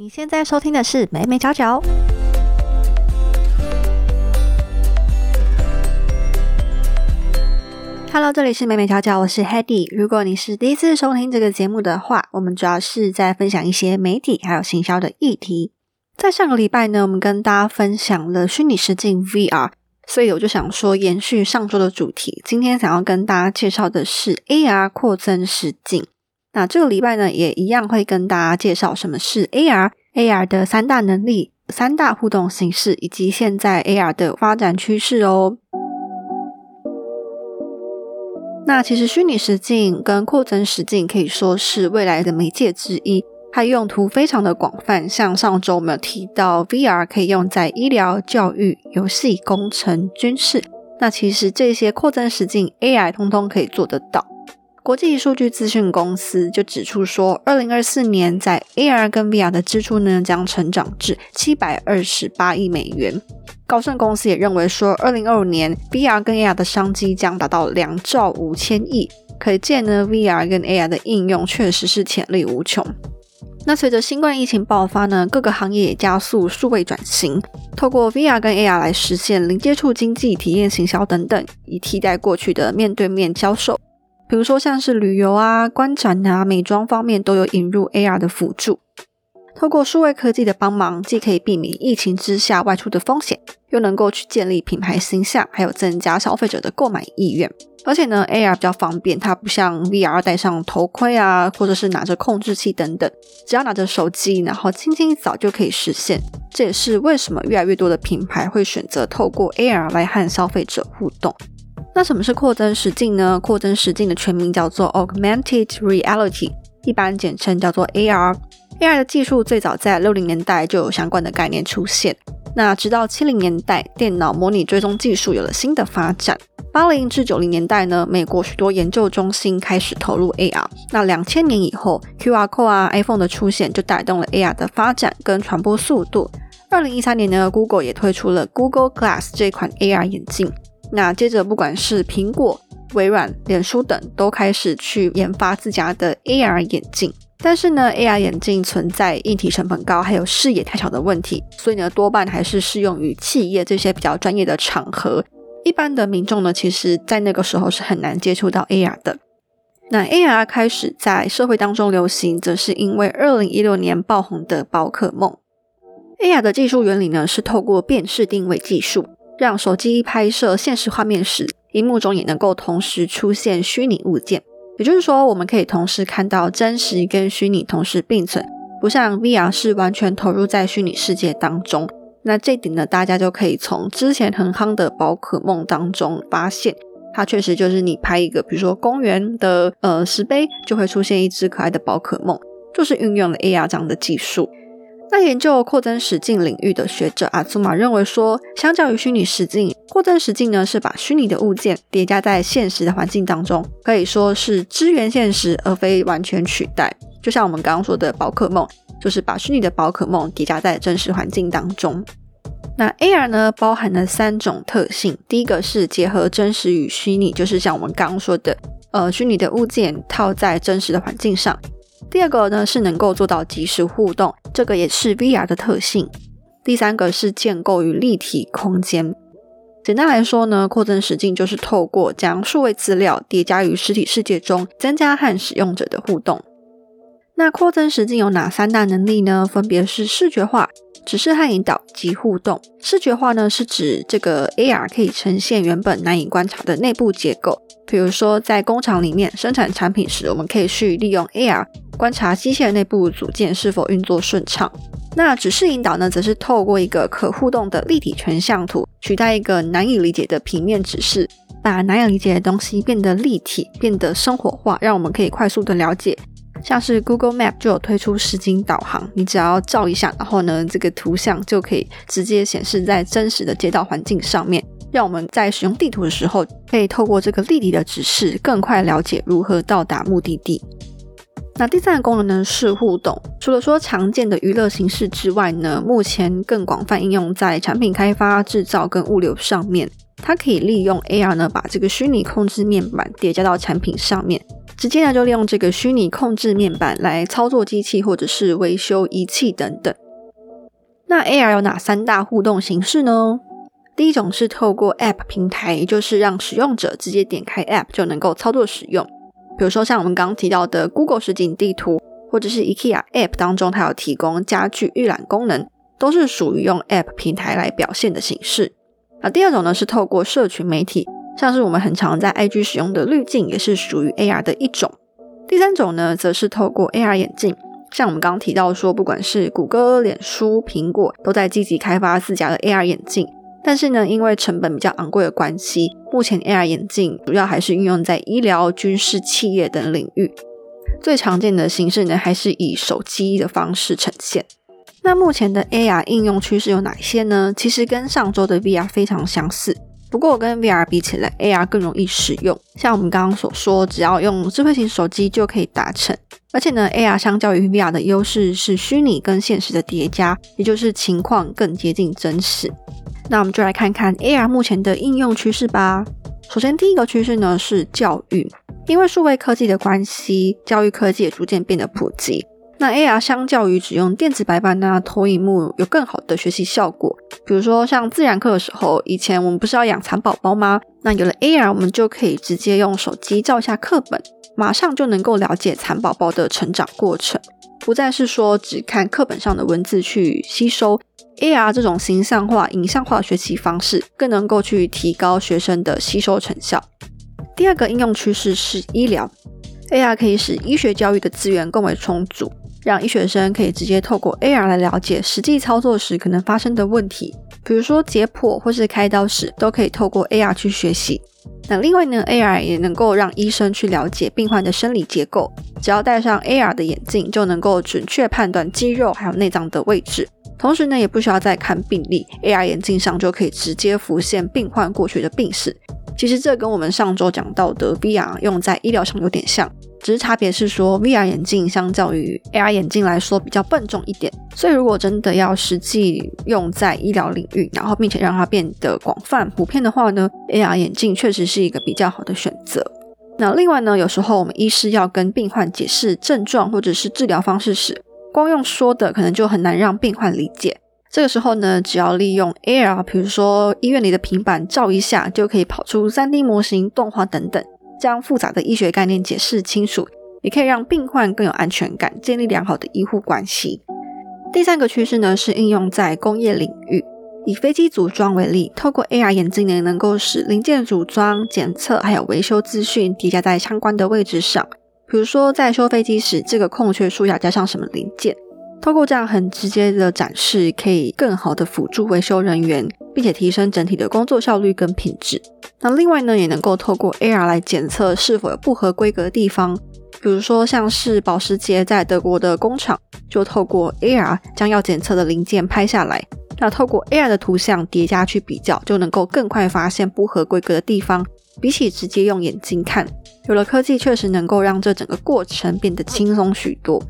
你现在收听的是美美角角。Hello，这里是美美角角，我是 Hedy。如果你是第一次收听这个节目的话，我们主要是在分享一些媒体还有行销的议题。在上个礼拜呢，我们跟大家分享了虚拟实境 VR，所以我就想说延续上周的主题，今天想要跟大家介绍的是 AR 扩增实境。那这个礼拜呢，也一样会跟大家介绍什么是 AR、AR 的三大能力、三大互动形式，以及现在 AR 的发展趋势哦。那其实虚拟实境跟扩增实境可以说是未来的媒介之一，它用途非常的广泛。像上周我们有提到，VR 可以用在医疗、教育、游戏、工程、军事。那其实这些扩增实境 AI 通通可以做得到。国际数据资讯公司就指出说，二零二四年在 AR 跟 VR 的支出呢将成长至七百二十八亿美元。高盛公司也认为说，二零二五年 VR 跟 AR 的商机将达到两兆五千亿，可见呢 VR 跟 AR 的应用确实是潜力无穷。那随着新冠疫情爆发呢，各个行业也加速数位转型，透过 VR 跟 AR 来实现零接触经济、体验行销等等，以替代过去的面对面销售。比如说像是旅游啊、观展啊、美妆方面都有引入 AR 的辅助。透过数位科技的帮忙，既可以避免疫情之下外出的风险，又能够去建立品牌形象，还有增加消费者的购买意愿。而且呢，AR 比较方便，它不像 VR 戴上头盔啊，或者是拿着控制器等等，只要拿着手机，然后轻轻一扫就可以实现。这也是为什么越来越多的品牌会选择透过 AR 来和消费者互动。那什么是扩增实境呢？扩增实境的全名叫做 Augmented Reality，一般简称叫做 AR。AR 的技术最早在六零年代就有相关的概念出现，那直到七零年代，电脑模拟追踪技术有了新的发展。八零至九零年代呢，美国许多研究中心开始投入 AR。那两千年以后，QR Code 啊、iPhone 的出现就带动了 AR 的发展跟传播速度。二零一三年呢，Google 也推出了 Google Glass 这款 AR 眼镜。那接着，不管是苹果、微软、脸书等，都开始去研发自家的 AR 眼镜。但是呢，AR 眼镜存在硬体成本高，还有视野太小的问题，所以呢，多半还是适用于企业这些比较专业的场合。一般的民众呢，其实在那个时候是很难接触到 AR 的。那 AR 开始在社会当中流行，则是因为二零一六年爆红的宝可梦。AR 的技术原理呢，是透过辨识定位技术，让手机拍摄现实画面时，荧幕中也能够同时出现虚拟物件。也就是说，我们可以同时看到真实跟虚拟同时并存，不像 VR 是完全投入在虚拟世界当中。那这点呢，大家就可以从之前很夯的宝可梦当中发现，它确实就是你拍一个，比如说公园的呃石碑，就会出现一只可爱的宝可梦，就是运用了 AR 这样的技术。那研究扩增实境领域的学者阿祖玛认为说，相较于虚拟实境，扩增实境呢是把虚拟的物件叠加在现实的环境当中，可以说是支援现实而非完全取代。就像我们刚刚说的宝可梦，就是把虚拟的宝可梦叠加在真实环境当中。那 AR 呢包含了三种特性，第一个是结合真实与虚拟，就是像我们刚刚说的，呃，虚拟的物件套在真实的环境上。第二个呢是能够做到即时互动，这个也是 VR 的特性。第三个是建构于立体空间。简单来说呢，扩增实境就是透过将数位资料叠加于实体世界中，增加和使用者的互动。那扩增实境有哪三大能力呢？分别是视觉化、指示和引导及互动。视觉化呢是指这个 AR 可以呈现原本难以观察的内部结构。比如说，在工厂里面生产产品时，我们可以去利用 AR 观察机械内部组件是否运作顺畅。那指示引导呢，则是透过一个可互动的立体全像图，取代一个难以理解的平面指示，把难以理解的东西变得立体、变得生活化，让我们可以快速的了解。像是 Google Map 就有推出实景导航，你只要照一下，然后呢，这个图像就可以直接显示在真实的街道环境上面。让我们在使用地图的时候，可以透过这个立体的指示，更快了解如何到达目的地。那第三个功能呢是互动。除了说常见的娱乐形式之外呢，目前更广泛应用在产品开发、制造跟物流上面。它可以利用 AR 呢，把这个虚拟控制面板叠加到产品上面，直接呢就利用这个虚拟控制面板来操作机器或者是维修仪器等等。那 AR 有哪三大互动形式呢？第一种是透过 App 平台，就是让使用者直接点开 App 就能够操作使用。比如说像我们刚刚提到的 Google 实景地图，或者是 IKEA App 当中，它有提供家具预览功能，都是属于用 App 平台来表现的形式。那第二种呢是透过社群媒体，像是我们很常在 IG 使用的滤镜，也是属于 AR 的一种。第三种呢，则是透过 AR 眼镜。像我们刚刚提到说，不管是谷歌、脸书、苹果，都在积极开发自家的 AR 眼镜。但是呢，因为成本比较昂贵的关系，目前 AR 眼镜主要还是运用在医疗、军事、企业等领域。最常见的形式呢，还是以手机的方式呈现。那目前的 AR 应用趋势有哪些呢？其实跟上周的 VR 非常相似。不过跟 VR 比起来，AR 更容易使用。像我们刚刚所说，只要用智慧型手机就可以达成。而且呢，AR 相较于 VR 的优势是虚拟跟现实的叠加，也就是情况更接近真实。那我们就来看看 AR 目前的应用趋势吧。首先，第一个趋势呢是教育，因为数位科技的关系，教育科技也逐渐变得普及。那 AR 相较于只用电子白板啊、投影幕，有更好的学习效果。比如说像自然课的时候，以前我们不是要养蚕宝宝吗？那有了 AR，我们就可以直接用手机照一下课本，马上就能够了解蚕宝宝的成长过程，不再是说只看课本上的文字去吸收。AR 这种形象化、影像化学习方式，更能够去提高学生的吸收成效。第二个应用趋势是医疗，AR 可以使医学教育的资源更为充足。让医学生可以直接透过 AR 来了解实际操作时可能发生的问题，比如说解剖或是开刀时，都可以透过 AR 去学习。那另外呢，AR 也能够让医生去了解病患的生理结构，只要戴上 AR 的眼镜，就能够准确判断肌肉还有内脏的位置。同时呢，也不需要再看病历，AR 眼镜上就可以直接浮现病患过去的病史。其实这跟我们上周讲到的 VR 用在医疗上有点像。只是差别是说，VR 眼镜相较于 AR 眼镜来说比较笨重一点，所以如果真的要实际用在医疗领域，然后并且让它变得广泛普遍的话呢，AR 眼镜确实是一个比较好的选择。那另外呢，有时候我们医师要跟病患解释症状或者是治疗方式时，光用说的可能就很难让病患理解。这个时候呢，只要利用 AR，比如说医院里的平板照一下，就可以跑出 3D 模型、动画等等。将复杂的医学概念解释清楚，也可以让病患更有安全感，建立良好的医护关系。第三个趋势呢是应用在工业领域，以飞机组装为例，透过 AR 眼镜呢，能够使零件组装、检测还有维修资讯叠加在相关的位置上。比如说在修飞机时，这个空缺处要加上什么零件？透过这样很直接的展示，可以更好的辅助维修人员，并且提升整体的工作效率跟品质。那另外呢，也能够透过 AR 来检测是否有不合规格的地方，比如说像是保时捷在德国的工厂，就透过 AR 将要检测的零件拍下来，那透过 AR 的图像叠加去比较，就能够更快发现不合规格的地方，比起直接用眼睛看，有了科技确实能够让这整个过程变得轻松许多。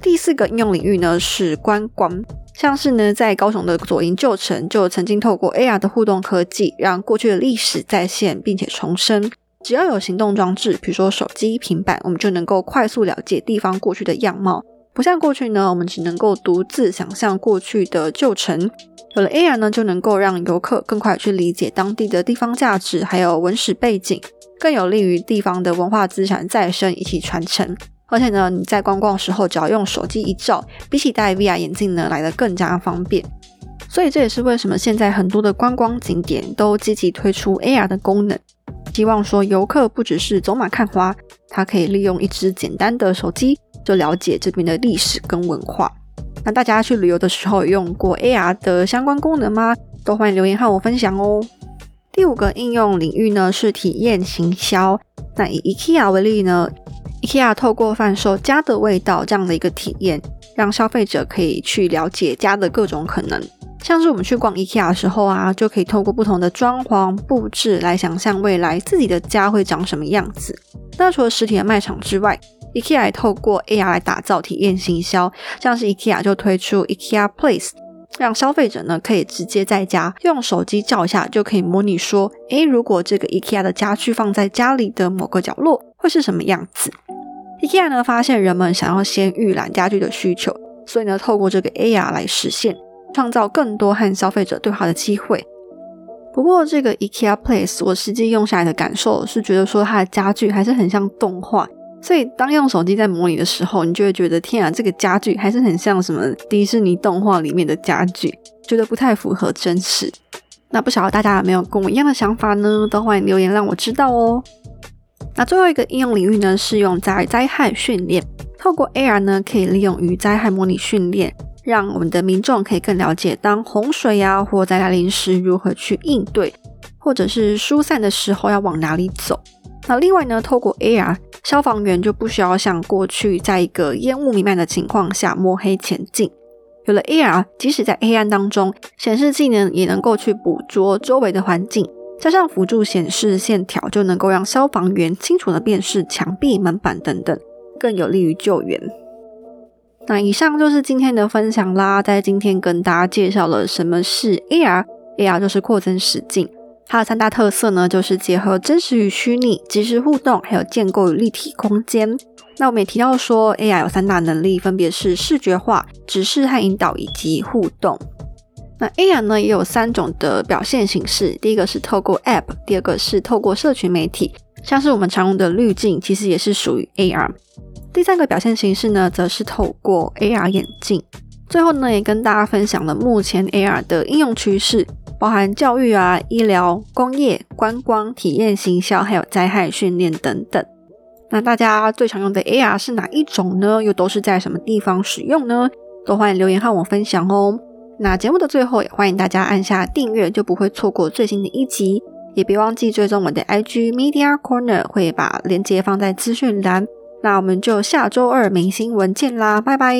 第四个应用领域呢是观光，像是呢在高雄的左营旧城就曾经透过 AR 的互动科技，让过去的历史再现并且重生。只要有行动装置，比如说手机、平板，我们就能够快速了解地方过去的样貌。不像过去呢，我们只能够独自想象过去的旧城。有了 AR 呢，就能够让游客更快去理解当地的地方价值，还有文史背景，更有利于地方的文化资产再生以及传承。而且呢，你在观光的时候只要用手机一照，比起戴 VR 眼镜呢来的更加方便。所以这也是为什么现在很多的观光景点都积极推出 AR 的功能，希望说游客不只是走马看花，他可以利用一支简单的手机就了解这边的历史跟文化。那大家去旅游的时候用过 AR 的相关功能吗？都欢迎留言和我分享哦。第五个应用领域呢是体验行销。那以 IKEA 为例呢？IKEA 透过贩售家的味道这样的一个体验，让消费者可以去了解家的各种可能。像是我们去逛 IKEA 的时候啊，就可以透过不同的装潢布置来想象未来自己的家会长什么样子。那除了实体的卖场之外，IKEA 透过 AR 来打造体验行销，像是 IKEA 就推出 IKEA Place，让消费者呢可以直接在家用手机照一下，就可以模拟说，诶，如果这个 IKEA 的家具放在家里的某个角落。会是什么样子。IKEA 呢发现人们想要先预览家具的需求，所以呢透过这个 AR 来实现，创造更多和消费者对话的机会。不过这个 IKEA Place 我实际用下来的感受是觉得说它的家具还是很像动画，所以当用手机在模拟的时候，你就会觉得天啊，这个家具还是很像什么迪士尼动画里面的家具，觉得不太符合真实。那不晓得大家有没有跟我一样的想法呢？都欢迎留言让我知道哦。那最后一个应用领域呢，是用在灾害训练。透过 AR 呢，可以利用于灾害模拟训练，让我们的民众可以更了解当洪水呀或灾来临时如何去应对，或者是疏散的时候要往哪里走。那另外呢，透过 AR，消防员就不需要像过去在一个烟雾弥漫的情况下摸黑前进。有了 AR，即使在黑暗当中，显示器呢也能够去捕捉周围的环境，加上辅助显示线条，就能够让消防员清楚的辨识墙壁、门板等等，更有利于救援。那以上就是今天的分享啦，在今天跟大家介绍了什么是 AR，AR 就是扩增实境，它的三大特色呢，就是结合真实与虚拟、即时互动，还有建构与立体空间。那我们也提到说，AI 有三大能力，分别是视觉化、指示和引导以及互动。那 AR 呢也有三种的表现形式，第一个是透过 App，第二个是透过社群媒体，像是我们常用的滤镜，其实也是属于 AR。第三个表现形式呢，则是透过 AR 眼镜。最后呢，也跟大家分享了目前 AR 的应用趋势，包含教育啊、医疗、工业、观光、体验、行销，还有灾害训练等等。那大家最常用的 AR 是哪一种呢？又都是在什么地方使用呢？都欢迎留言和我分享哦。那节目的最后，也欢迎大家按下订阅，就不会错过最新的一集。也别忘记追踪我的 IG Media Corner，会把链接放在资讯栏。那我们就下周二明星文见啦，拜拜。